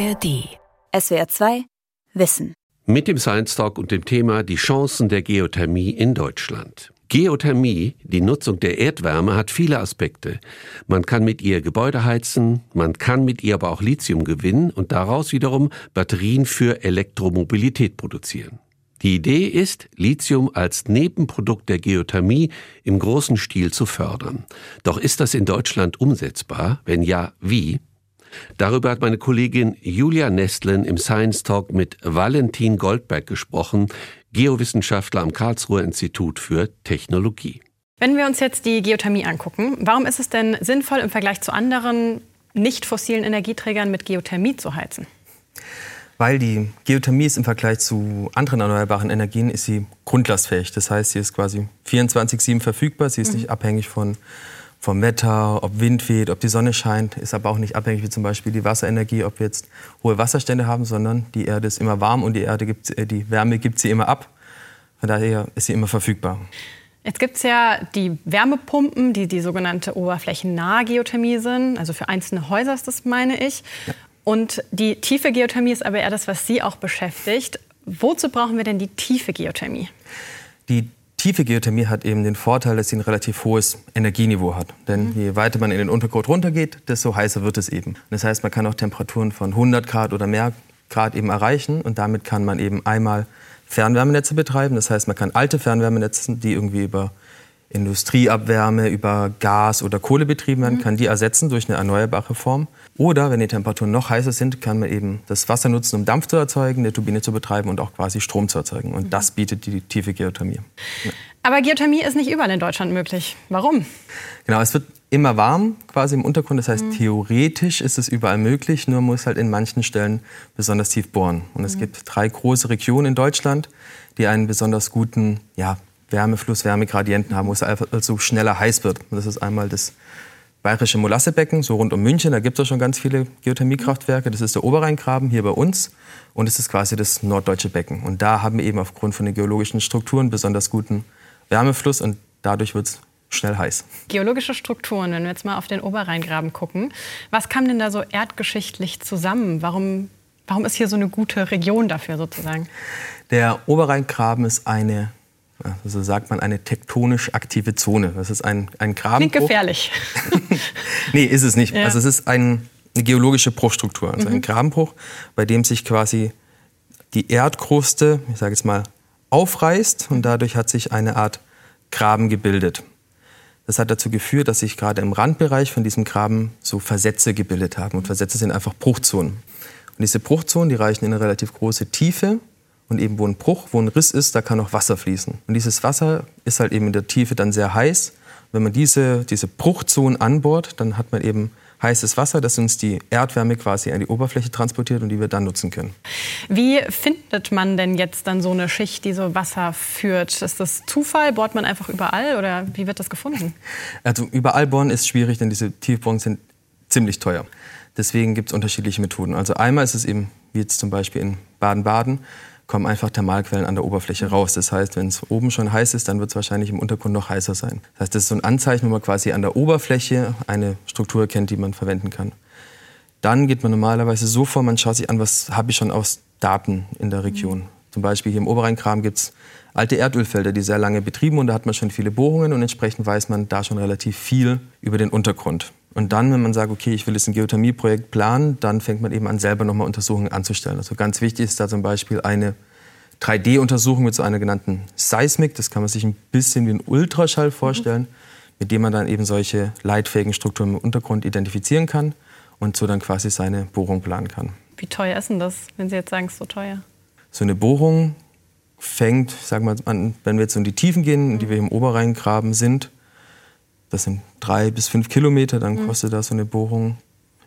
ARD. SWR 2 Wissen. Mit dem Science Talk und dem Thema Die Chancen der Geothermie in Deutschland. Geothermie, die Nutzung der Erdwärme, hat viele Aspekte. Man kann mit ihr Gebäude heizen, man kann mit ihr aber auch Lithium gewinnen und daraus wiederum Batterien für Elektromobilität produzieren. Die Idee ist, Lithium als Nebenprodukt der Geothermie im großen Stil zu fördern. Doch ist das in Deutschland umsetzbar? Wenn ja, wie? Darüber hat meine Kollegin Julia Nestlen im Science Talk mit Valentin Goldberg gesprochen, Geowissenschaftler am Karlsruher Institut für Technologie. Wenn wir uns jetzt die Geothermie angucken, warum ist es denn sinnvoll, im Vergleich zu anderen nicht fossilen Energieträgern mit Geothermie zu heizen? Weil die Geothermie ist im Vergleich zu anderen erneuerbaren Energien ist sie grundlastfähig. Das heißt, sie ist quasi 24/7 verfügbar. Sie ist mhm. nicht abhängig von vom Wetter, ob Wind weht, ob die Sonne scheint, ist aber auch nicht abhängig wie zum Beispiel die Wasserenergie, ob wir jetzt hohe Wasserstände haben, sondern die Erde ist immer warm und die Erde gibt, äh, die Wärme gibt sie immer ab. Von daher ist sie immer verfügbar. Jetzt gibt es ja die Wärmepumpen, die die sogenannte oberflächennahe Geothermie sind. Also für einzelne Häuser ist das, meine ich. Ja. Und die tiefe Geothermie ist aber eher das, was Sie auch beschäftigt. Wozu brauchen wir denn die tiefe Geothermie? Die tiefe Geothermie hat eben den Vorteil, dass sie ein relativ hohes Energieniveau hat. Denn mhm. je weiter man in den Untergrund runtergeht, desto heißer wird es eben. Das heißt, man kann auch Temperaturen von 100 Grad oder mehr Grad eben erreichen. Und damit kann man eben einmal Fernwärmenetze betreiben. Das heißt, man kann alte Fernwärmenetze, die irgendwie über Industrieabwärme über Gas oder Kohle betrieben werden, mhm. kann die ersetzen durch eine erneuerbare Form. Oder wenn die Temperaturen noch heißer sind, kann man eben das Wasser nutzen, um Dampf zu erzeugen, eine Turbine zu betreiben und auch quasi Strom zu erzeugen. Und mhm. das bietet die tiefe Geothermie. Ja. Aber Geothermie ist nicht überall in Deutschland möglich. Warum? Genau, es wird immer warm quasi im Untergrund. Das heißt, mhm. theoretisch ist es überall möglich, nur muss halt in manchen Stellen besonders tief bohren. Und es mhm. gibt drei große Regionen in Deutschland, die einen besonders guten ja, Wärmefluss, Wärmegradienten haben, wo es also schneller heiß wird. Und das ist einmal das Bayerische Molassebecken, so rund um München. Da gibt es schon ganz viele Geothermiekraftwerke. Das ist der Oberrheingraben hier bei uns. Und es ist quasi das norddeutsche Becken. Und da haben wir eben aufgrund von den geologischen Strukturen besonders guten Wärmefluss und dadurch wird es schnell heiß. Geologische Strukturen, wenn wir jetzt mal auf den Oberrheingraben gucken. Was kam denn da so erdgeschichtlich zusammen? Warum, warum ist hier so eine gute Region dafür sozusagen? Der Oberrheingraben ist eine so sagt man eine tektonisch aktive Zone. Das ist ein, ein Grabenbruch. Klingt gefährlich. nee, ist es nicht. Ja. Also es ist ein, eine geologische Bruchstruktur, also mhm. ein Grabenbruch, bei dem sich quasi die Erdkruste, ich sage jetzt mal, aufreißt und dadurch hat sich eine Art Graben gebildet. Das hat dazu geführt, dass sich gerade im Randbereich von diesem Graben so Versätze gebildet haben. Und Versätze sind einfach Bruchzonen. Und diese Bruchzonen, die reichen in eine relativ große Tiefe und eben wo ein Bruch, wo ein Riss ist, da kann auch Wasser fließen. Und dieses Wasser ist halt eben in der Tiefe dann sehr heiß. Wenn man diese, diese Bruchzonen anbohrt, dann hat man eben heißes Wasser, das uns die Erdwärme quasi an die Oberfläche transportiert und die wir dann nutzen können. Wie findet man denn jetzt dann so eine Schicht, die so Wasser führt? Ist das Zufall? Bohrt man einfach überall oder wie wird das gefunden? Also überall bohren ist schwierig, denn diese Tiefbohrungen sind ziemlich teuer. Deswegen gibt es unterschiedliche Methoden. Also einmal ist es eben, wie jetzt zum Beispiel in Baden-Baden, kommen einfach Thermalquellen an der Oberfläche raus. Das heißt, wenn es oben schon heiß ist, dann wird es wahrscheinlich im Untergrund noch heißer sein. Das heißt, das ist so ein Anzeichen, wo man quasi an der Oberfläche eine Struktur kennt, die man verwenden kann. Dann geht man normalerweise so vor, man schaut sich an, was habe ich schon aus Daten in der Region. Mhm. Zum Beispiel hier im Oberrheinkram gibt es alte Erdölfelder, die sehr lange betrieben und da hat man schon viele Bohrungen und entsprechend weiß man da schon relativ viel über den Untergrund. Und dann, wenn man sagt, okay, ich will jetzt ein Geothermieprojekt planen, dann fängt man eben an, selber nochmal Untersuchungen anzustellen. Also ganz wichtig ist da zum Beispiel eine 3D-Untersuchung mit so einer genannten Seismik. Das kann man sich ein bisschen wie ein Ultraschall vorstellen, mhm. mit dem man dann eben solche leitfähigen Strukturen im Untergrund identifizieren kann und so dann quasi seine Bohrung planen kann. Wie teuer ist denn das, wenn Sie jetzt sagen, es ist so teuer? So eine Bohrung fängt, sagen wir an, wenn wir jetzt in die Tiefen gehen, in die wir im Oberrheingraben sind, das sind drei bis fünf Kilometer, dann mhm. kostet da so eine Bohrung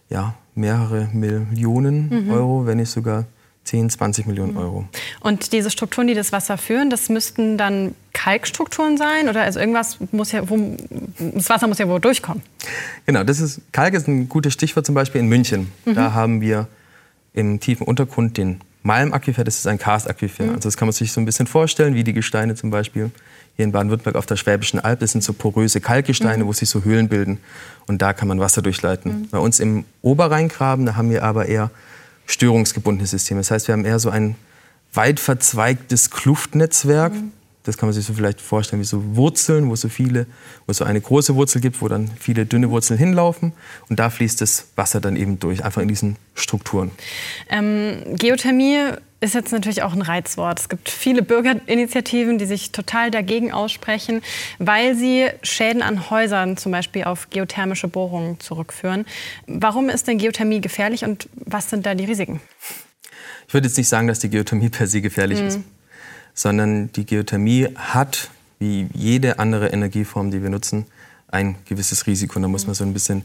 ja, mehrere Millionen mhm. Euro, wenn nicht sogar 10, 20 Millionen mhm. Euro. Und diese Strukturen, die das Wasser führen, das müssten dann Kalkstrukturen sein? Oder also irgendwas muss ja, wo, das Wasser muss ja wo durchkommen? Genau, das ist, Kalk ist ein gutes Stichwort zum Beispiel in München. Mhm. Da haben wir im tiefen Untergrund den Malmaquifer, das ist ein Karstaquifer. Mhm. Also das kann man sich so ein bisschen vorstellen, wie die Gesteine zum Beispiel hier in Baden-Württemberg auf der Schwäbischen Alb. Das sind so poröse Kalkgesteine, mhm. wo sich so Höhlen bilden. Und da kann man Wasser durchleiten. Mhm. Bei uns im Oberrheingraben, da haben wir aber eher störungsgebundene Systeme. Das heißt, wir haben eher so ein weit verzweigtes Kluftnetzwerk. Mhm. Das kann man sich so vielleicht vorstellen wie so Wurzeln, wo es so viele, wo es so eine große Wurzel gibt, wo dann viele dünne Wurzeln hinlaufen und da fließt das Wasser dann eben durch, einfach in diesen Strukturen. Ähm, Geothermie ist jetzt natürlich auch ein Reizwort. Es gibt viele Bürgerinitiativen, die sich total dagegen aussprechen, weil sie Schäden an Häusern zum Beispiel auf geothermische Bohrungen zurückführen. Warum ist denn Geothermie gefährlich und was sind da die Risiken? Ich würde jetzt nicht sagen, dass die Geothermie per se gefährlich mhm. ist, sondern die Geothermie hat, wie jede andere Energieform, die wir nutzen, ein gewisses Risiko. Und da muss man so ein bisschen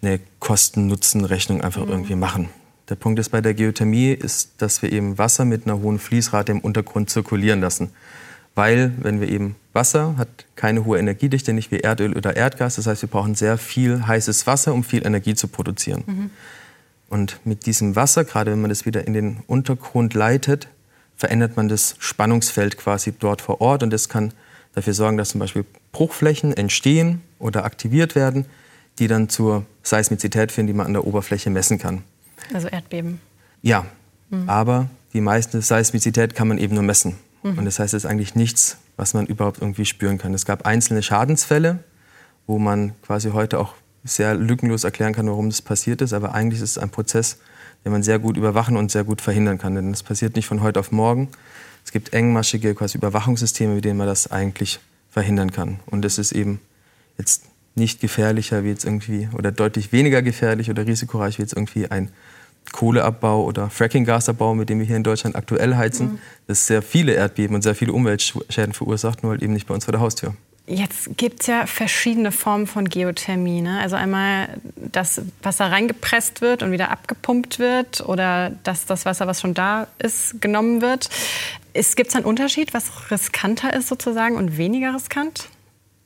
eine Kosten-Nutzen-Rechnung einfach mhm. irgendwie machen. Der Punkt ist bei der Geothermie, ist, dass wir eben Wasser mit einer hohen Fließrate im Untergrund zirkulieren lassen. Weil, wenn wir eben Wasser hat keine hohe Energiedichte, nicht wie Erdöl oder Erdgas. Das heißt, wir brauchen sehr viel heißes Wasser, um viel Energie zu produzieren. Mhm. Und mit diesem Wasser, gerade wenn man das wieder in den Untergrund leitet, verändert man das Spannungsfeld quasi dort vor Ort. Und das kann dafür sorgen, dass zum Beispiel Bruchflächen entstehen oder aktiviert werden, die dann zur Seismizität führen, die man an der Oberfläche messen kann. Also Erdbeben. Ja, mhm. aber die meiste Seismizität kann man eben nur messen. Mhm. Und das heißt, es ist eigentlich nichts, was man überhaupt irgendwie spüren kann. Es gab einzelne Schadensfälle, wo man quasi heute auch sehr lückenlos erklären kann, warum das passiert ist. Aber eigentlich ist es ein Prozess, den man sehr gut überwachen und sehr gut verhindern kann. Denn das passiert nicht von heute auf morgen. Es gibt engmaschige quasi Überwachungssysteme, mit denen man das eigentlich verhindern kann. Und es ist eben jetzt nicht gefährlicher wie jetzt irgendwie oder deutlich weniger gefährlich oder risikoreich wie jetzt irgendwie ein Kohleabbau oder Fracking-Gasabbau, mit dem wir hier in Deutschland aktuell heizen, mhm. das sehr viele Erdbeben und sehr viele Umweltschäden verursacht, nur halt eben nicht bei uns vor der Haustür. Jetzt gibt es ja verschiedene Formen von Geothermie. Ne? Also einmal, dass Wasser reingepresst wird und wieder abgepumpt wird oder dass das Wasser, was schon da ist, genommen wird. Gibt es einen Unterschied, was riskanter ist sozusagen und weniger riskant?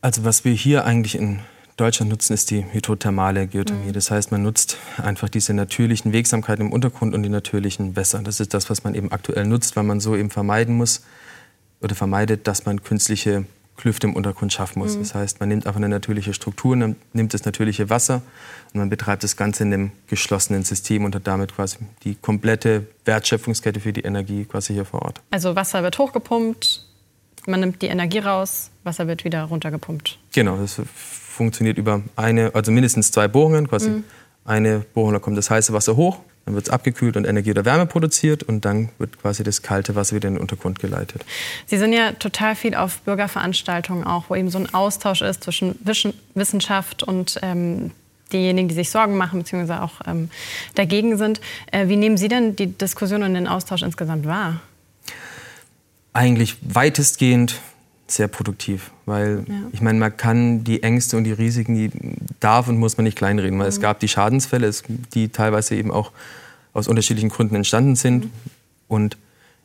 Also was wir hier eigentlich in Deutschland nutzen, ist die hydrothermale Geothermie. Mhm. Das heißt, man nutzt einfach diese natürlichen Wirksamkeiten im Untergrund und die natürlichen Wässer. Das ist das, was man eben aktuell nutzt, weil man so eben vermeiden muss oder vermeidet, dass man künstliche Klüfte im Untergrund schaffen muss. Mhm. Das heißt, man nimmt einfach eine natürliche Struktur, nimmt das natürliche Wasser und man betreibt das Ganze in einem geschlossenen System und hat damit quasi die komplette Wertschöpfungskette für die Energie quasi hier vor Ort. Also Wasser wird hochgepumpt, man nimmt die Energie raus, Wasser wird wieder runtergepumpt. Genau, das funktioniert über eine, also mindestens zwei Bohrungen. Quasi mhm. eine Bohrung, da kommt das heiße Wasser hoch, dann wird es abgekühlt und Energie oder Wärme produziert und dann wird quasi das kalte Wasser wieder in den Untergrund geleitet. Sie sind ja total viel auf Bürgerveranstaltungen auch, wo eben so ein Austausch ist zwischen Wissenschaft und ähm, diejenigen, die sich Sorgen machen bzw. auch ähm, dagegen sind. Äh, wie nehmen Sie denn die Diskussion und den Austausch insgesamt wahr? Eigentlich weitestgehend sehr produktiv, weil ja. ich meine, man kann die Ängste und die Risiken, die darf und muss man nicht kleinreden, weil mhm. es gab die Schadensfälle, die teilweise eben auch aus unterschiedlichen Gründen entstanden sind mhm. und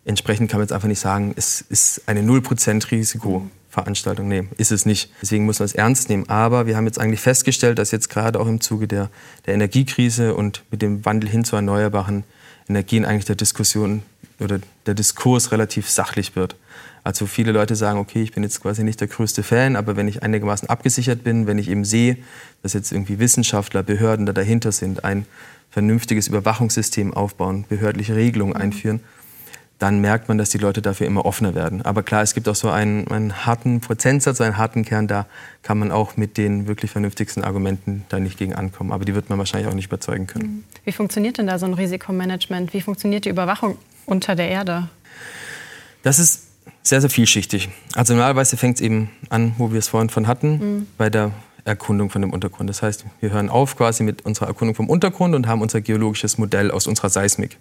entsprechend kann man jetzt einfach nicht sagen, es ist eine 0% Risikoveranstaltung. Nee, ist es nicht. Deswegen muss man es ernst nehmen. Aber wir haben jetzt eigentlich festgestellt, dass jetzt gerade auch im Zuge der, der Energiekrise und mit dem Wandel hin zu erneuerbaren Energien eigentlich der Diskussion oder der Diskurs relativ sachlich wird. Also viele Leute sagen, okay, ich bin jetzt quasi nicht der größte Fan, aber wenn ich einigermaßen abgesichert bin, wenn ich eben sehe, dass jetzt irgendwie Wissenschaftler, Behörden da dahinter sind, ein vernünftiges Überwachungssystem aufbauen, behördliche Regelungen mhm. einführen, dann merkt man, dass die Leute dafür immer offener werden. Aber klar, es gibt auch so einen, einen harten Prozentsatz, einen harten Kern, da kann man auch mit den wirklich vernünftigsten Argumenten da nicht gegen ankommen. Aber die wird man wahrscheinlich auch nicht überzeugen können. Mhm. Wie funktioniert denn da so ein Risikomanagement? Wie funktioniert die Überwachung unter der Erde? Das ist sehr, sehr vielschichtig. Also normalerweise fängt es eben an, wo wir es vorhin von hatten, mhm. bei der Erkundung von dem Untergrund. Das heißt, wir hören auf quasi mit unserer Erkundung vom Untergrund und haben unser geologisches Modell aus unserer Seismik.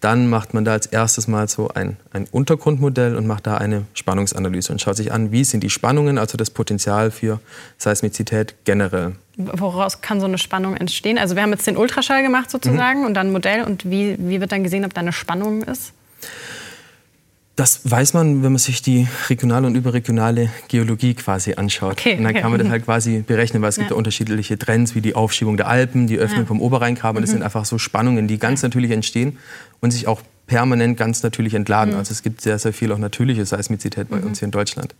Dann macht man da als erstes mal so ein, ein Untergrundmodell und macht da eine Spannungsanalyse und schaut sich an, wie sind die Spannungen, also das Potenzial für Seismizität generell. Woraus kann so eine Spannung entstehen? Also wir haben jetzt den Ultraschall gemacht sozusagen mhm. und dann ein Modell und wie, wie wird dann gesehen, ob da eine Spannung ist? Das weiß man, wenn man sich die regionale und überregionale Geologie quasi anschaut. Okay, und dann kann man das halt quasi berechnen, weil es ja. gibt ja unterschiedliche Trends, wie die Aufschiebung der Alpen, die Öffnung ja. vom Oberrheingraben. Mhm. Das sind einfach so Spannungen, die ganz natürlich entstehen und sich auch permanent ganz natürlich entladen. Mhm. Also es gibt sehr, sehr viel auch natürliche Seismizität bei mhm. uns hier in Deutschland.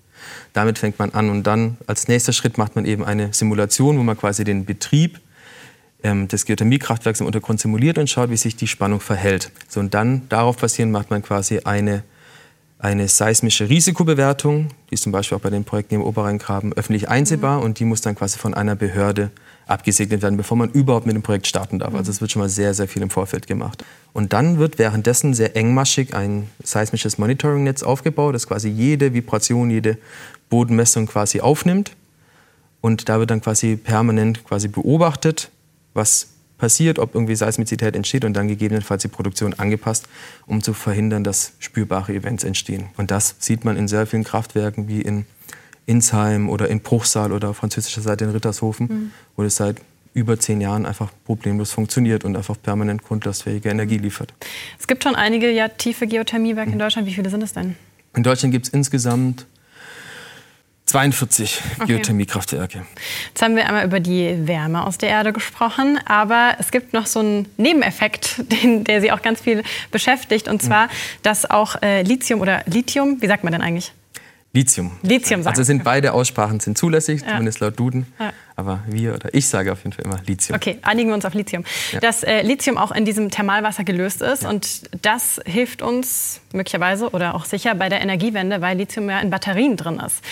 Damit fängt man an und dann als nächster Schritt macht man eben eine Simulation, wo man quasi den Betrieb ähm, des Geothermiekraftwerks im Untergrund simuliert und schaut, wie sich die Spannung verhält. So, und dann darauf basierend macht man quasi eine, eine seismische Risikobewertung, die ist zum Beispiel auch bei den Projekten im Oberrheingraben öffentlich einsehbar mhm. und die muss dann quasi von einer Behörde abgesegnet werden, bevor man überhaupt mit dem Projekt starten darf. Also es wird schon mal sehr, sehr viel im Vorfeld gemacht. Und dann wird währenddessen sehr engmaschig ein seismisches Monitoring-Netz aufgebaut, das quasi jede Vibration, jede Bodenmessung quasi aufnimmt. Und da wird dann quasi permanent quasi beobachtet, was passiert, ob irgendwie Seismizität entsteht und dann gegebenenfalls die Produktion angepasst, um zu verhindern, dass spürbare Events entstehen. Und das sieht man in sehr vielen Kraftwerken wie in Insheim oder in Bruchsal oder französischer Seite in Rittershofen, mhm. wo das seit über zehn Jahren einfach problemlos funktioniert und einfach permanent grundlastfähige Energie liefert. Es gibt schon einige ja, tiefe Geothermiewerke in mhm. Deutschland. Wie viele sind es denn? In Deutschland gibt es insgesamt 42 okay. Geothermiekraftwerke. Jetzt haben wir einmal über die Wärme aus der Erde gesprochen, aber es gibt noch so einen Nebeneffekt, den, der Sie auch ganz viel beschäftigt, und zwar, mhm. dass auch äh, Lithium oder Lithium, wie sagt man denn eigentlich? Lithium. Lithium sagen. Also sind beide Aussprachen sind zulässig, ja. zumindest laut Duden. Ja. Aber wir oder ich sage auf jeden Fall immer Lithium. Okay, einigen wir uns auf Lithium. Ja. Dass äh, Lithium auch in diesem Thermalwasser gelöst ist und das hilft uns möglicherweise oder auch sicher bei der Energiewende, weil Lithium ja in Batterien drin ist.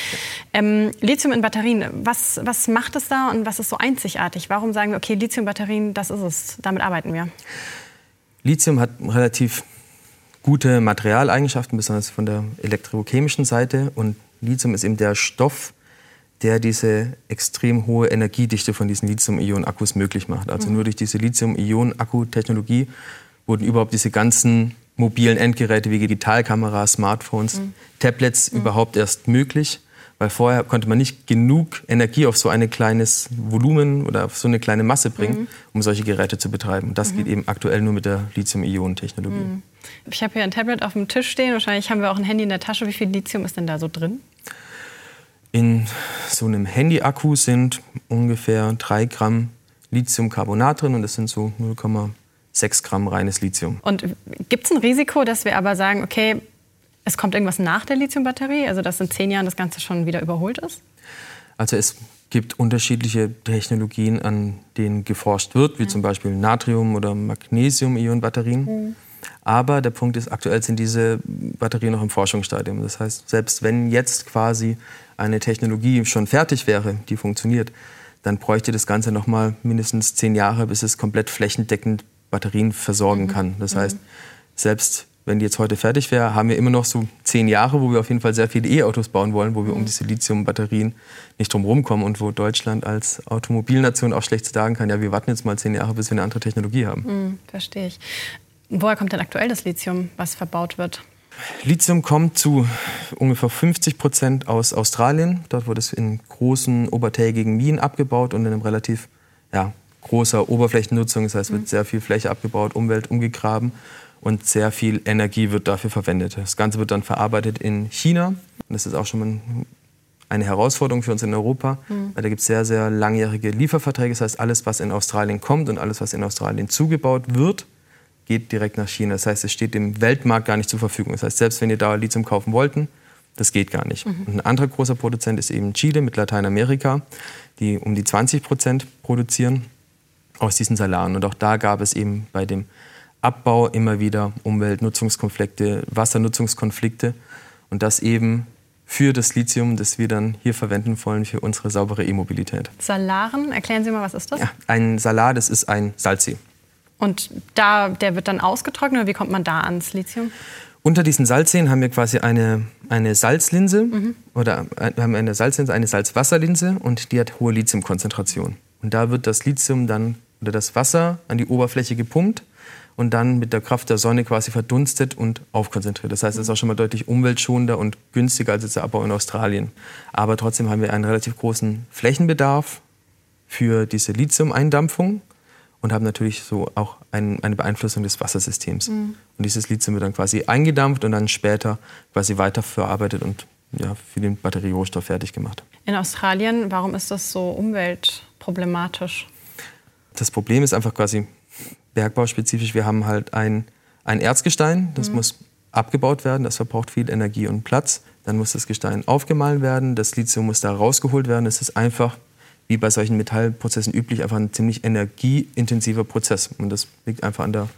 Ähm, Lithium in Batterien, was, was macht es da und was ist so einzigartig? Warum sagen wir, okay, Lithium-Batterien, das ist es, damit arbeiten wir? Lithium hat relativ gute Materialeigenschaften, besonders von der elektrochemischen Seite. Und Lithium ist eben der Stoff, der diese extrem hohe Energiedichte von diesen Lithium-Ionen-Akkus möglich macht. Also mhm. nur durch diese Lithium-Ionen-Akku-Technologie wurden überhaupt diese ganzen mobilen Endgeräte wie Digitalkameras, Smartphones, mhm. Tablets mhm. überhaupt erst möglich weil vorher konnte man nicht genug Energie auf so ein kleines Volumen oder auf so eine kleine Masse bringen, mhm. um solche Geräte zu betreiben. Und das mhm. geht eben aktuell nur mit der Lithium-Ionen-Technologie. Mhm. Ich habe hier ein Tablet auf dem Tisch stehen, wahrscheinlich haben wir auch ein Handy in der Tasche. Wie viel Lithium ist denn da so drin? In so einem Handy-Akku sind ungefähr 3 Gramm Lithiumcarbonat drin und das sind so 0,6 Gramm reines Lithium. Und gibt es ein Risiko, dass wir aber sagen, okay, es kommt irgendwas nach der Lithiumbatterie, also dass in zehn Jahren das Ganze schon wieder überholt ist? Also es gibt unterschiedliche Technologien, an denen geforscht wird, wie zum Beispiel Natrium- oder Magnesium-Ionen-Batterien. Mhm. Aber der Punkt ist, aktuell sind diese Batterien noch im Forschungsstadium. Das heißt, selbst wenn jetzt quasi eine Technologie schon fertig wäre, die funktioniert, dann bräuchte das Ganze noch mal mindestens zehn Jahre, bis es komplett flächendeckend Batterien versorgen mhm. kann. Das heißt, selbst wenn die jetzt heute fertig wäre, haben wir immer noch so zehn Jahre, wo wir auf jeden Fall sehr viele E-Autos bauen wollen, wo wir um mhm. diese Lithium-Batterien nicht drum kommen und wo Deutschland als Automobilnation auch schlecht sagen kann, ja, wir warten jetzt mal zehn Jahre, bis wir eine andere Technologie haben. Mhm, verstehe ich. Woher kommt denn aktuell das Lithium, was verbaut wird? Lithium kommt zu ungefähr 50 Prozent aus Australien. Dort wurde es in großen obertägigen Minen abgebaut und in einem relativ ja, großer Oberflächennutzung. Das heißt, es wird mhm. sehr viel Fläche abgebaut, Umwelt umgegraben und sehr viel Energie wird dafür verwendet. Das Ganze wird dann verarbeitet in China. Und das ist auch schon mal eine Herausforderung für uns in Europa, mhm. weil da gibt es sehr, sehr langjährige Lieferverträge. Das heißt, alles, was in Australien kommt und alles, was in Australien zugebaut wird, geht direkt nach China. Das heißt, es steht dem Weltmarkt gar nicht zur Verfügung. Das heißt, selbst wenn ihr da Lithium kaufen wollten, das geht gar nicht. Mhm. Und ein anderer großer Produzent ist eben Chile mit Lateinamerika, die um die 20 Prozent produzieren aus diesen Salaren. Und auch da gab es eben bei dem Abbau immer wieder Umweltnutzungskonflikte, Wassernutzungskonflikte und das eben für das Lithium, das wir dann hier verwenden wollen für unsere saubere E-Mobilität. Salaren, erklären Sie mal, was ist das? Ja, ein Salar, das ist ein Salzsee. Und da, der wird dann ausgetrocknet oder wie kommt man da ans Lithium? Unter diesen Salzseen haben wir quasi eine, eine Salzlinse mhm. oder äh, wir haben eine Salzlinse, eine Salzwasserlinse und die hat hohe Lithiumkonzentration. Und da wird das Lithium dann oder das Wasser an die Oberfläche gepumpt und dann mit der Kraft der Sonne quasi verdunstet und aufkonzentriert. Das heißt, es ist auch schon mal deutlich umweltschonender und günstiger als jetzt der Abbau in Australien. Aber trotzdem haben wir einen relativ großen Flächenbedarf für diese Lithium-Eindampfung und haben natürlich so auch ein, eine Beeinflussung des Wassersystems. Mhm. Und dieses Lithium wird dann quasi eingedampft und dann später quasi weiterverarbeitet und ja, für den Batterierohstoff fertig gemacht. In Australien, warum ist das so umweltproblematisch? Das Problem ist einfach quasi, bergbauspezifisch, wir haben halt ein, ein Erzgestein, das mhm. muss abgebaut werden, das verbraucht viel Energie und Platz. Dann muss das Gestein aufgemahlen werden, das Lithium muss da rausgeholt werden. Es ist einfach wie bei solchen Metallprozessen üblich, einfach ein ziemlich energieintensiver Prozess. Und das liegt einfach an der, an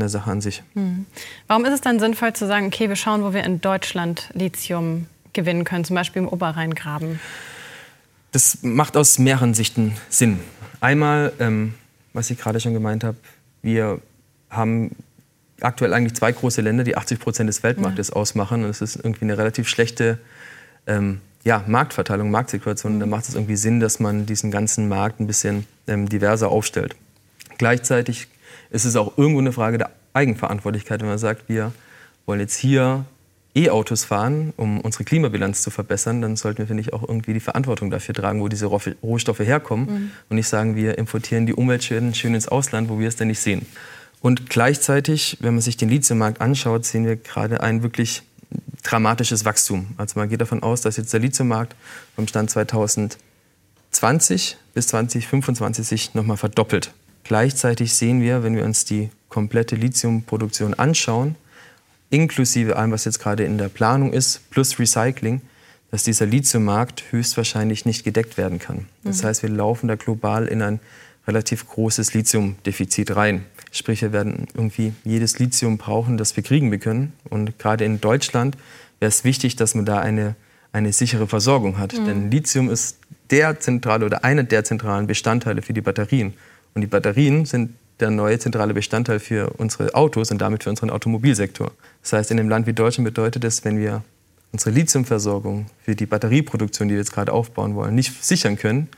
der Sache an sich. Hm. Warum ist es dann sinnvoll zu sagen, okay, wir schauen, wo wir in Deutschland Lithium gewinnen können, zum Beispiel im Oberrheingraben? Das macht aus mehreren Sichten Sinn. Einmal, ähm, was ich gerade schon gemeint habe, wir haben aktuell eigentlich zwei große Länder, die 80 Prozent des Weltmarktes ja. ausmachen. Und es ist irgendwie eine relativ schlechte ähm, ja, Marktverteilung, Marktsituation. Mhm. Da macht es irgendwie Sinn, dass man diesen ganzen Markt ein bisschen ähm, diverser aufstellt. Gleichzeitig ist es auch irgendwo eine Frage der Eigenverantwortlichkeit, wenn man sagt, wir wollen jetzt hier E-Autos fahren, um unsere Klimabilanz zu verbessern, dann sollten wir, finde ich, auch irgendwie die Verantwortung dafür tragen, wo diese Rohstoffe herkommen mhm. und nicht sagen, wir importieren die Umweltschäden schön ins Ausland, wo wir es denn nicht sehen. Und gleichzeitig, wenn man sich den Lithiummarkt anschaut, sehen wir gerade ein wirklich dramatisches Wachstum. Also man geht davon aus, dass jetzt der Lithiummarkt vom Stand 2020 bis 2025 sich nochmal verdoppelt. Gleichzeitig sehen wir, wenn wir uns die komplette Lithiumproduktion anschauen, inklusive allem, was jetzt gerade in der Planung ist, plus Recycling, dass dieser Lithiummarkt höchstwahrscheinlich nicht gedeckt werden kann. Das mhm. heißt, wir laufen da global in ein relativ großes Lithiumdefizit rein. Sprich, wir werden irgendwie jedes Lithium brauchen, das wir kriegen können. Und gerade in Deutschland wäre es wichtig, dass man da eine, eine sichere Versorgung hat. Mhm. Denn Lithium ist der zentrale oder einer der zentralen Bestandteile für die Batterien. Und die Batterien sind der neue zentrale Bestandteil für unsere Autos und damit für unseren Automobilsektor. Das heißt, in einem Land wie Deutschland bedeutet es, wenn wir unsere Lithiumversorgung für die Batterieproduktion, die wir jetzt gerade aufbauen wollen, nicht sichern können,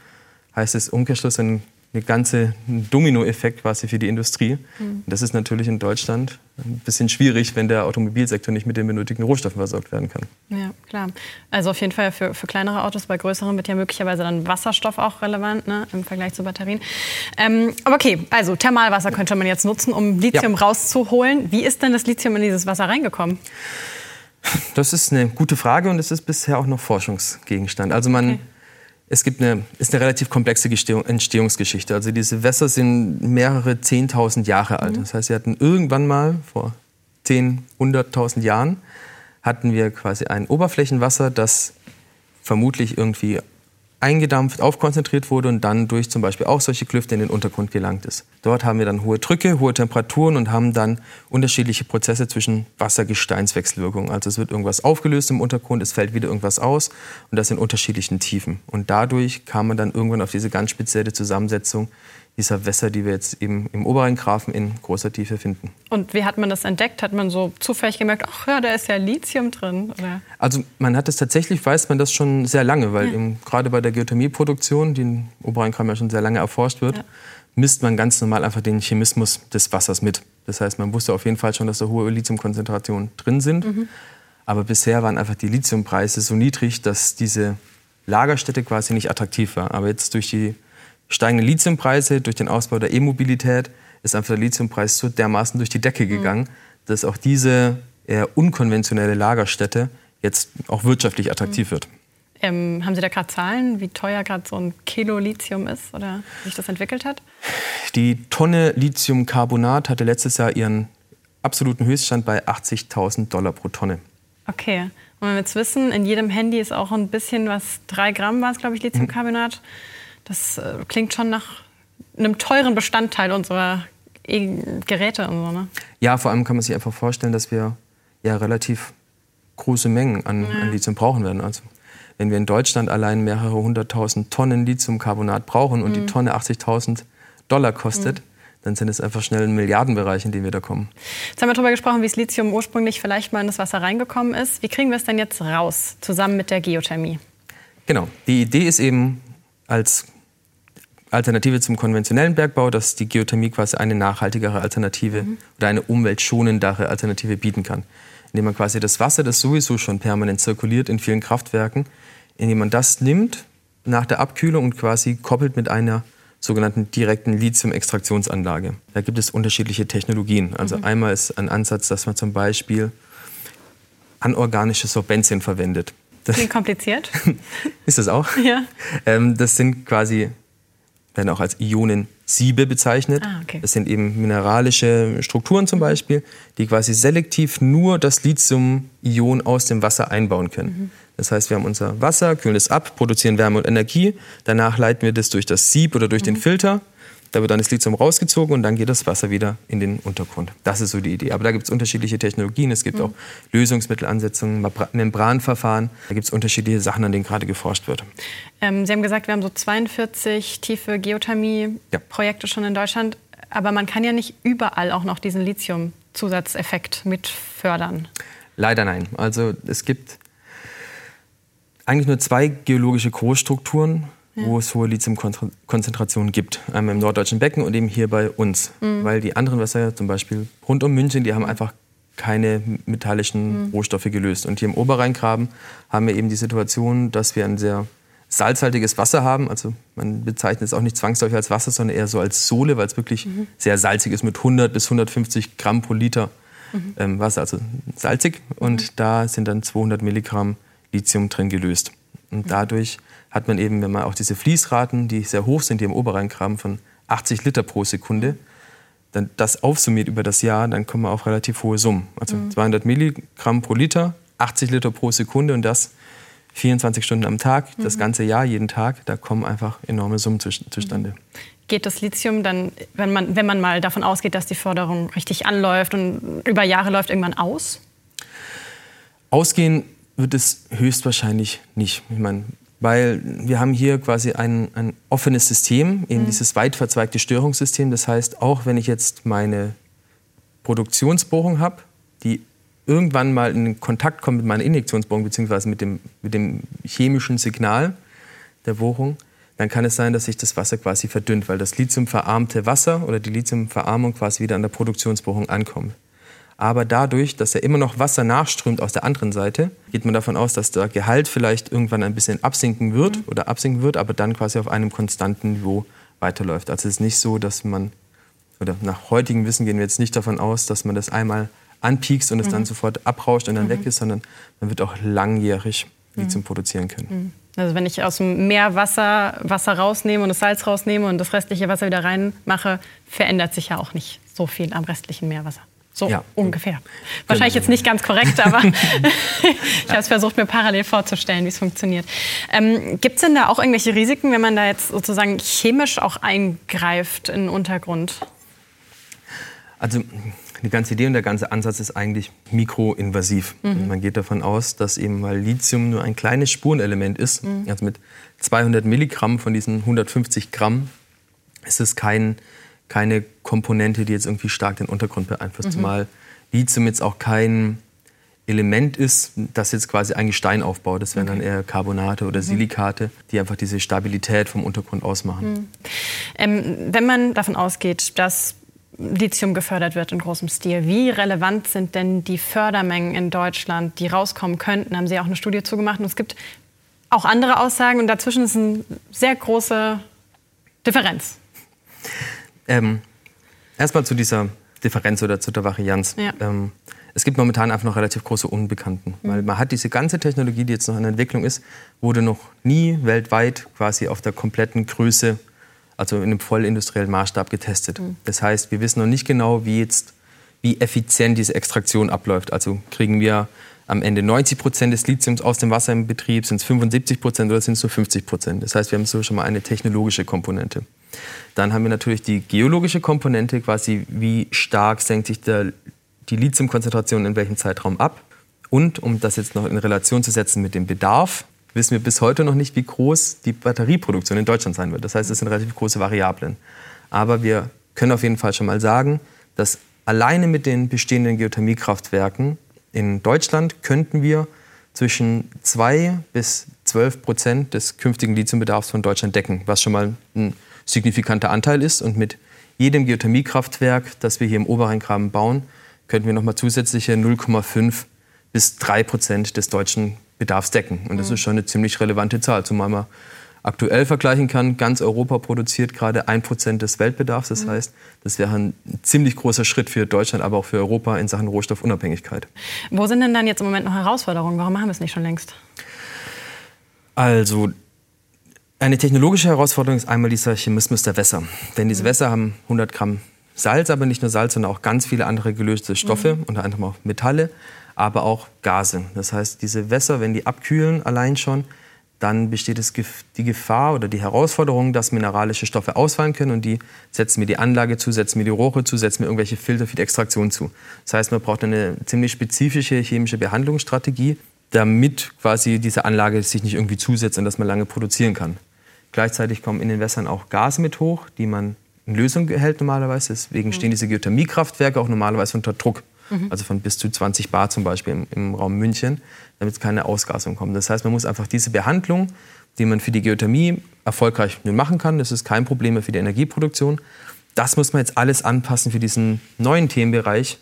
heißt es Umkehrschluss, ein eine ganze Dominoeffekt quasi für die Industrie. Mhm. Das ist natürlich in Deutschland ein bisschen schwierig, wenn der Automobilsektor nicht mit den benötigten Rohstoffen versorgt werden kann. Ja, klar. Also auf jeden Fall für, für kleinere Autos, bei größeren wird ja möglicherweise dann Wasserstoff auch relevant ne, im Vergleich zu Batterien. Ähm, aber okay, also Thermalwasser könnte man jetzt nutzen, um Lithium ja. rauszuholen. Wie ist denn das Lithium in dieses Wasser reingekommen? Das ist eine gute Frage und es ist bisher auch noch Forschungsgegenstand. Also man okay es gibt eine, ist eine relativ komplexe Entstehungsgeschichte. Also diese Wässer sind mehrere 10.000 Jahre alt. Mhm. Das heißt, sie hatten irgendwann mal vor 10, 100.000 Jahren hatten wir quasi ein Oberflächenwasser, das vermutlich irgendwie eingedampft, aufkonzentriert wurde und dann durch zum Beispiel auch solche Klüfte in den Untergrund gelangt ist. Dort haben wir dann hohe Drücke, hohe Temperaturen und haben dann unterschiedliche Prozesse zwischen Wasser-Gesteinswechselwirkungen. Also es wird irgendwas aufgelöst im Untergrund, es fällt wieder irgendwas aus und das in unterschiedlichen Tiefen. Und dadurch kam man dann irgendwann auf diese ganz spezielle Zusammensetzung dieser Wässer, die wir jetzt eben im Oberrheingrafen in großer Tiefe finden. Und wie hat man das entdeckt? Hat man so zufällig gemerkt, ach ja, da ist ja Lithium drin? Oder? Also man hat es tatsächlich, weiß man das schon sehr lange, weil ja. gerade bei der Geothermieproduktion, die im Oberrheingraben ja schon sehr lange erforscht wird, ja. misst man ganz normal einfach den Chemismus des Wassers mit. Das heißt, man wusste auf jeden Fall schon, dass da hohe Lithiumkonzentrationen drin sind. Mhm. Aber bisher waren einfach die Lithiumpreise so niedrig, dass diese Lagerstätte quasi nicht attraktiv war. Aber jetzt durch die steigende Lithiumpreise, durch den Ausbau der E-Mobilität ist einfach der Lithiumpreis so dermaßen durch die Decke mhm. gegangen, mhm. dass auch diese eher unkonventionelle Lagerstätte jetzt auch wirtschaftlich attraktiv mhm. wird. Ähm, haben Sie da gerade Zahlen, wie teuer gerade so ein Kilo Lithium ist oder wie sich das entwickelt hat? Die Tonne Lithiumcarbonat hatte letztes Jahr ihren absoluten Höchststand bei 80.000 Dollar pro Tonne. Okay. Und wenn wir jetzt wissen, in jedem Handy ist auch ein bisschen was, drei Gramm war es, glaube ich, Lithiumcarbonat. Mhm. Das äh, klingt schon nach einem teuren Bestandteil unserer e Geräte und so, ne? Ja, vor allem kann man sich einfach vorstellen, dass wir ja relativ große Mengen an, ja. an Lithium brauchen werden. Also wenn wir in Deutschland allein mehrere hunderttausend Tonnen Lithiumcarbonat brauchen und mhm. die Tonne 80.000 Dollar kostet, mhm. dann sind es einfach schnell ein Milliardenbereich, in den wir da kommen. Jetzt haben wir darüber gesprochen, wie das Lithium ursprünglich vielleicht mal in das Wasser reingekommen ist. Wie kriegen wir es denn jetzt raus, zusammen mit der Geothermie? Genau. Die Idee ist eben, als Alternative zum konventionellen Bergbau, dass die Geothermie quasi eine nachhaltigere Alternative mhm. oder eine umweltschonendere Alternative bieten kann. Indem man quasi das Wasser, das sowieso schon permanent zirkuliert in vielen Kraftwerken, indem man das nimmt nach der Abkühlung und quasi koppelt mit einer sogenannten direkten Lithium-Extraktionsanlage. Da gibt es unterschiedliche Technologien. Also mhm. einmal ist ein Ansatz, dass man zum Beispiel anorganische Sorbenzien verwendet. Klingt kompliziert. ist das auch? Ja. Ähm, das sind quasi werden auch als Ionensiebe bezeichnet. Ah, okay. Das sind eben mineralische Strukturen zum Beispiel, die quasi selektiv nur das Lithium-Ion aus dem Wasser einbauen können. Mhm. Das heißt, wir haben unser Wasser, kühlen es ab, produzieren Wärme und Energie. Danach leiten wir das durch das Sieb oder durch mhm. den Filter. Da wird dann das Lithium rausgezogen und dann geht das Wasser wieder in den Untergrund. Das ist so die Idee. Aber da gibt es unterschiedliche Technologien. Es gibt mhm. auch Lösungsmittelansetzungen, Membranverfahren. Da gibt es unterschiedliche Sachen, an denen gerade geforscht wird. Ähm, Sie haben gesagt, wir haben so 42 tiefe Geothermie-Projekte ja. schon in Deutschland. Aber man kann ja nicht überall auch noch diesen Lithium-Zusatzeffekt mit fördern. Leider nein. Also es gibt eigentlich nur zwei geologische Großstrukturen, ja. wo es hohe Lithiumkonzentrationen gibt. Einmal im norddeutschen Becken und eben hier bei uns. Mhm. Weil die anderen Wässer, zum Beispiel rund um München, die haben einfach keine metallischen mhm. Rohstoffe gelöst. Und hier im Oberrheingraben haben wir eben die Situation, dass wir ein sehr salzhaltiges Wasser haben. Also man bezeichnet es auch nicht zwangsläufig als Wasser, sondern eher so als Sohle, weil es wirklich mhm. sehr salzig ist mit 100 bis 150 Gramm pro Liter mhm. ähm, Wasser, also salzig. Und mhm. da sind dann 200 Milligramm Lithium drin gelöst. Und mhm. dadurch hat man eben, wenn man auch diese Fließraten, die sehr hoch sind, die im Oberrheingraben von 80 Liter pro Sekunde, dann das aufsummiert über das Jahr, dann kommen wir auf relativ hohe Summen. Also mhm. 200 Milligramm pro Liter, 80 Liter pro Sekunde und das 24 Stunden am Tag, mhm. das ganze Jahr, jeden Tag, da kommen einfach enorme Summen zustande. Geht das Lithium dann, wenn man, wenn man mal davon ausgeht, dass die Förderung richtig anläuft und über Jahre läuft, irgendwann aus? Ausgehen wird es höchstwahrscheinlich nicht. Ich meine, weil wir haben hier quasi ein, ein offenes System, eben mhm. dieses weit verzweigte Störungssystem. Das heißt, auch wenn ich jetzt meine Produktionsbohrung habe, die irgendwann mal in Kontakt kommt mit meiner Injektionsbohrung beziehungsweise mit dem, mit dem chemischen Signal der Bohrung, dann kann es sein, dass sich das Wasser quasi verdünnt, weil das lithiumverarmte Wasser oder die Lithiumverarmung quasi wieder an der Produktionsbohrung ankommt. Aber dadurch, dass ja immer noch Wasser nachströmt aus der anderen Seite, geht man davon aus, dass der Gehalt vielleicht irgendwann ein bisschen absinken wird mhm. oder absinken wird, aber dann quasi auf einem konstanten Niveau weiterläuft. Also es ist nicht so, dass man, oder nach heutigem Wissen gehen wir jetzt nicht davon aus, dass man das einmal anpiekst und es mhm. dann sofort abrauscht und dann mhm. weg ist, sondern man wird auch langjährig Lithium mhm. produzieren können. Mhm. Also wenn ich aus dem Meer Wasser, Wasser rausnehme und das Salz rausnehme und das restliche Wasser wieder reinmache, verändert sich ja auch nicht so viel am restlichen Meerwasser. So ja. ungefähr. Wahrscheinlich genau. jetzt nicht ganz korrekt, aber ich habe es versucht, mir parallel vorzustellen, wie es funktioniert. Ähm, Gibt es denn da auch irgendwelche Risiken, wenn man da jetzt sozusagen chemisch auch eingreift in den Untergrund? Also die ganze Idee und der ganze Ansatz ist eigentlich mikroinvasiv. Mhm. Man geht davon aus, dass eben, weil Lithium nur ein kleines Spurenelement ist, mhm. also mit 200 Milligramm von diesen 150 Gramm, ist es kein keine Komponente, die jetzt irgendwie stark den Untergrund beeinflusst. Mhm. Zumal Lithium jetzt auch kein Element ist, das jetzt quasi ein Gestein aufbaut. Das wären okay. dann eher Carbonate oder mhm. Silikate, die einfach diese Stabilität vom Untergrund ausmachen. Mhm. Ähm, wenn man davon ausgeht, dass Lithium gefördert wird in großem Stil. Wie relevant sind denn die Fördermengen in Deutschland, die rauskommen könnten? Haben Sie auch eine Studie zugemacht? Und es gibt auch andere Aussagen und dazwischen ist eine sehr große Differenz. Ähm, Erstmal zu dieser Differenz oder zu der Varianz. Ja. Ähm, es gibt momentan einfach noch relativ große Unbekannten. Mhm. Weil man hat diese ganze Technologie, die jetzt noch in Entwicklung ist, wurde noch nie weltweit quasi auf der kompletten Größe, also in einem vollindustriellen Maßstab getestet. Mhm. Das heißt, wir wissen noch nicht genau, wie jetzt, wie effizient diese Extraktion abläuft. Also kriegen wir am Ende 90 Prozent des Lithiums aus dem Wasser im Betrieb, sind es 75 Prozent oder sind es nur 50 Prozent. Das heißt, wir haben so schon mal eine technologische Komponente. Dann haben wir natürlich die geologische Komponente, quasi wie stark senkt sich der, die Lithiumkonzentration in welchem Zeitraum ab. Und um das jetzt noch in Relation zu setzen mit dem Bedarf, wissen wir bis heute noch nicht, wie groß die Batterieproduktion in Deutschland sein wird. Das heißt, es sind relativ große Variablen. Aber wir können auf jeden Fall schon mal sagen, dass alleine mit den bestehenden Geothermiekraftwerken in Deutschland könnten wir zwischen 2 bis 12 Prozent des künftigen Lithiumbedarfs von Deutschland decken, was schon mal ein signifikanter Anteil ist. Und mit jedem Geothermiekraftwerk, das wir hier im Oberrheingraben bauen, könnten wir noch mal zusätzliche 0,5 bis 3 Prozent des deutschen Bedarfs decken. Und das mhm. ist schon eine ziemlich relevante Zahl, zumal man aktuell vergleichen kann. Ganz Europa produziert gerade 1 Prozent des Weltbedarfs. Das mhm. heißt, das wäre ein ziemlich großer Schritt für Deutschland, aber auch für Europa in Sachen Rohstoffunabhängigkeit. Wo sind denn dann jetzt im Moment noch Herausforderungen? Warum machen wir es nicht schon längst? Also eine technologische Herausforderung ist einmal dieser Chemismus der Wässer. Denn diese mhm. Wässer haben 100 Gramm Salz, aber nicht nur Salz, sondern auch ganz viele andere gelöste Stoffe, mhm. unter anderem auch Metalle. aber auch Gase. Das heißt, diese Wässer, wenn die abkühlen allein schon, dann besteht es die Gefahr oder die Herausforderung, dass mineralische Stoffe ausfallen können und die setzen mir die Anlage zu, setzen mir die Rohre zu, setzen mir irgendwelche Filter für die Extraktion zu. Das heißt, man braucht eine ziemlich spezifische chemische Behandlungsstrategie, damit quasi diese Anlage sich nicht irgendwie zusetzt und dass man lange produzieren kann. Gleichzeitig kommen in den Wässern auch Gase mit hoch, die man in Lösung hält normalerweise. Deswegen stehen diese Geothermiekraftwerke auch normalerweise unter Druck. Mhm. Also von bis zu 20 Bar zum Beispiel im, im Raum München, damit es keine Ausgasung kommt. Das heißt, man muss einfach diese Behandlung, die man für die Geothermie erfolgreich machen kann, das ist kein Problem mehr für die Energieproduktion, das muss man jetzt alles anpassen für diesen neuen Themenbereich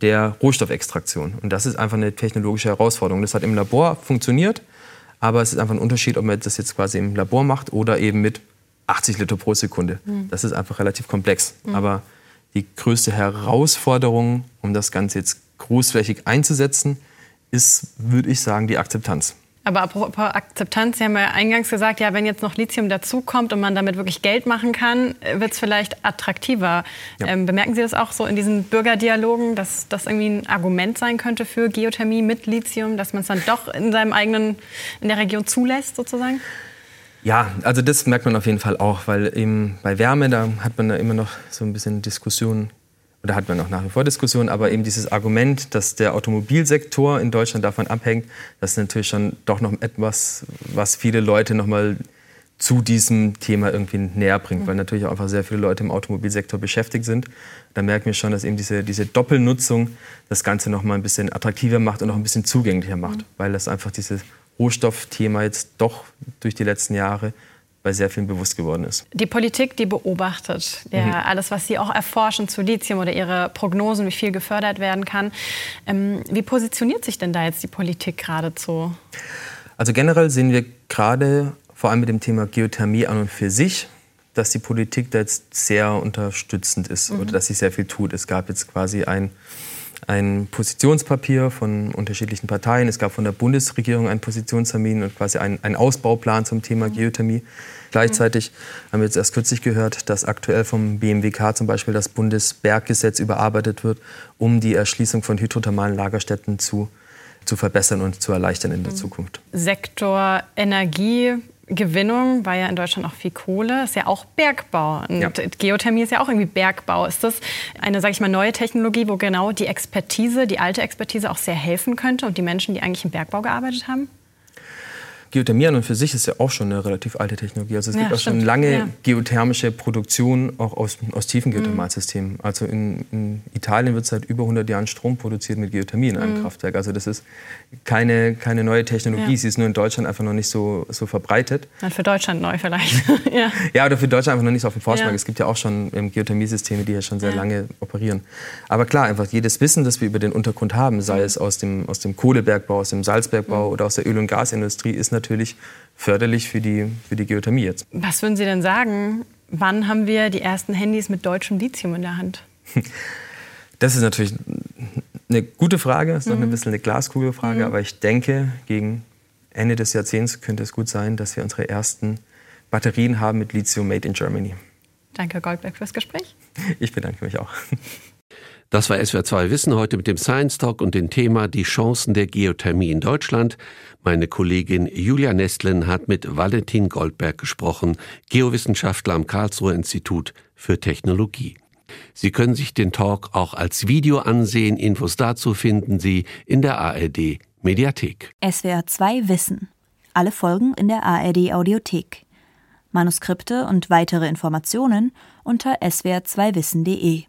der Rohstoffextraktion. Und das ist einfach eine technologische Herausforderung. Das hat im Labor funktioniert, aber es ist einfach ein Unterschied, ob man das jetzt quasi im Labor macht oder eben mit 80 Liter pro Sekunde. Mhm. Das ist einfach relativ komplex. Mhm. Aber die größte Herausforderung, um das Ganze jetzt großflächig einzusetzen, ist, würde ich sagen, die Akzeptanz. Aber apropos Akzeptanz, Sie haben ja eingangs gesagt, ja, wenn jetzt noch Lithium dazukommt und man damit wirklich Geld machen kann, wird es vielleicht attraktiver. Ja. Ähm, bemerken Sie das auch so in diesen Bürgerdialogen, dass das irgendwie ein Argument sein könnte für Geothermie mit Lithium, dass man es dann doch in seinem eigenen, in der Region zulässt sozusagen? Ja, also das merkt man auf jeden Fall auch, weil eben bei Wärme, da hat man da immer noch so ein bisschen Diskussion, oder hat man auch nach wie vor Diskussion, aber eben dieses Argument, dass der Automobilsektor in Deutschland davon abhängt, das ist natürlich schon doch noch etwas, was viele Leute noch mal zu diesem Thema irgendwie näher bringt, mhm. weil natürlich auch einfach sehr viele Leute im Automobilsektor beschäftigt sind. Da merken wir schon, dass eben diese, diese Doppelnutzung das Ganze noch mal ein bisschen attraktiver macht und auch ein bisschen zugänglicher macht, mhm. weil das einfach dieses Rohstoffthema jetzt doch durch die letzten Jahre bei sehr vielen bewusst geworden ist. Die Politik, die beobachtet ja, mhm. alles, was Sie auch erforschen zu Lithium oder Ihre Prognosen, wie viel gefördert werden kann. Ähm, wie positioniert sich denn da jetzt die Politik geradezu? Also generell sehen wir gerade vor allem mit dem Thema Geothermie an und für sich, dass die Politik da jetzt sehr unterstützend ist mhm. oder dass sie sehr viel tut. Es gab jetzt quasi ein ein Positionspapier von unterschiedlichen Parteien. Es gab von der Bundesregierung einen Positionstermin und quasi einen, einen Ausbauplan zum Thema Geothermie. Gleichzeitig haben wir jetzt erst kürzlich gehört, dass aktuell vom BMWK zum Beispiel das Bundesberggesetz überarbeitet wird, um die Erschließung von hydrothermalen Lagerstätten zu, zu verbessern und zu erleichtern in der mhm. Zukunft. Sektor Energie Gewinnung war ja in Deutschland auch viel Kohle, ist ja auch Bergbau. Und ja. Geothermie ist ja auch irgendwie Bergbau. Ist das eine, sage ich mal, neue Technologie, wo genau die Expertise, die alte Expertise auch sehr helfen könnte und die Menschen, die eigentlich im Bergbau gearbeitet haben? Geothermie an und für sich ist ja auch schon eine relativ alte Technologie. Also es ja, gibt auch stimmt. schon lange ja. geothermische Produktion auch aus, aus tiefen Geothermalsystemen. Mhm. Also in, in, Italien wird seit über 100 Jahren Strom produziert mit Geothermie in einem mhm. Kraftwerk. Also das ist keine, keine neue Technologie. Ja. Sie ist nur in Deutschland einfach noch nicht so, so verbreitet. Ja, für Deutschland neu vielleicht. ja. ja, oder für Deutschland einfach noch nicht so auf dem Forschungsmarkt. Es gibt ja auch schon ähm, Geothermiesysteme, die ja schon sehr lange operieren. Aber klar, einfach jedes Wissen, das wir über den Untergrund haben, sei mhm. es aus dem, aus dem Kohlebergbau, aus dem Salzbergbau mhm. oder aus der Öl- und Gasindustrie, ist natürlich förderlich für die, für die Geothermie jetzt. Was würden Sie denn sagen? Wann haben wir die ersten Handys mit deutschem Lithium in der Hand? Das ist natürlich eine gute Frage, das ist noch ein mhm. bisschen eine Glaskugelfrage, mhm. aber ich denke, gegen Ende des Jahrzehnts könnte es gut sein, dass wir unsere ersten Batterien haben mit Lithium made in Germany. Danke, Goldberg, fürs Gespräch. Ich bedanke mich auch. Das war SWR 2 Wissen heute mit dem Science Talk und dem Thema Die Chancen der Geothermie in Deutschland. Meine Kollegin Julia Nestlin hat mit Valentin Goldberg gesprochen, Geowissenschaftler am Karlsruher Institut für Technologie. Sie können sich den Talk auch als Video ansehen. Infos dazu finden Sie in der ARD Mediathek. SWR 2 Wissen. Alle Folgen in der ARD Audiothek. Manuskripte und weitere Informationen unter swr2wissen.de.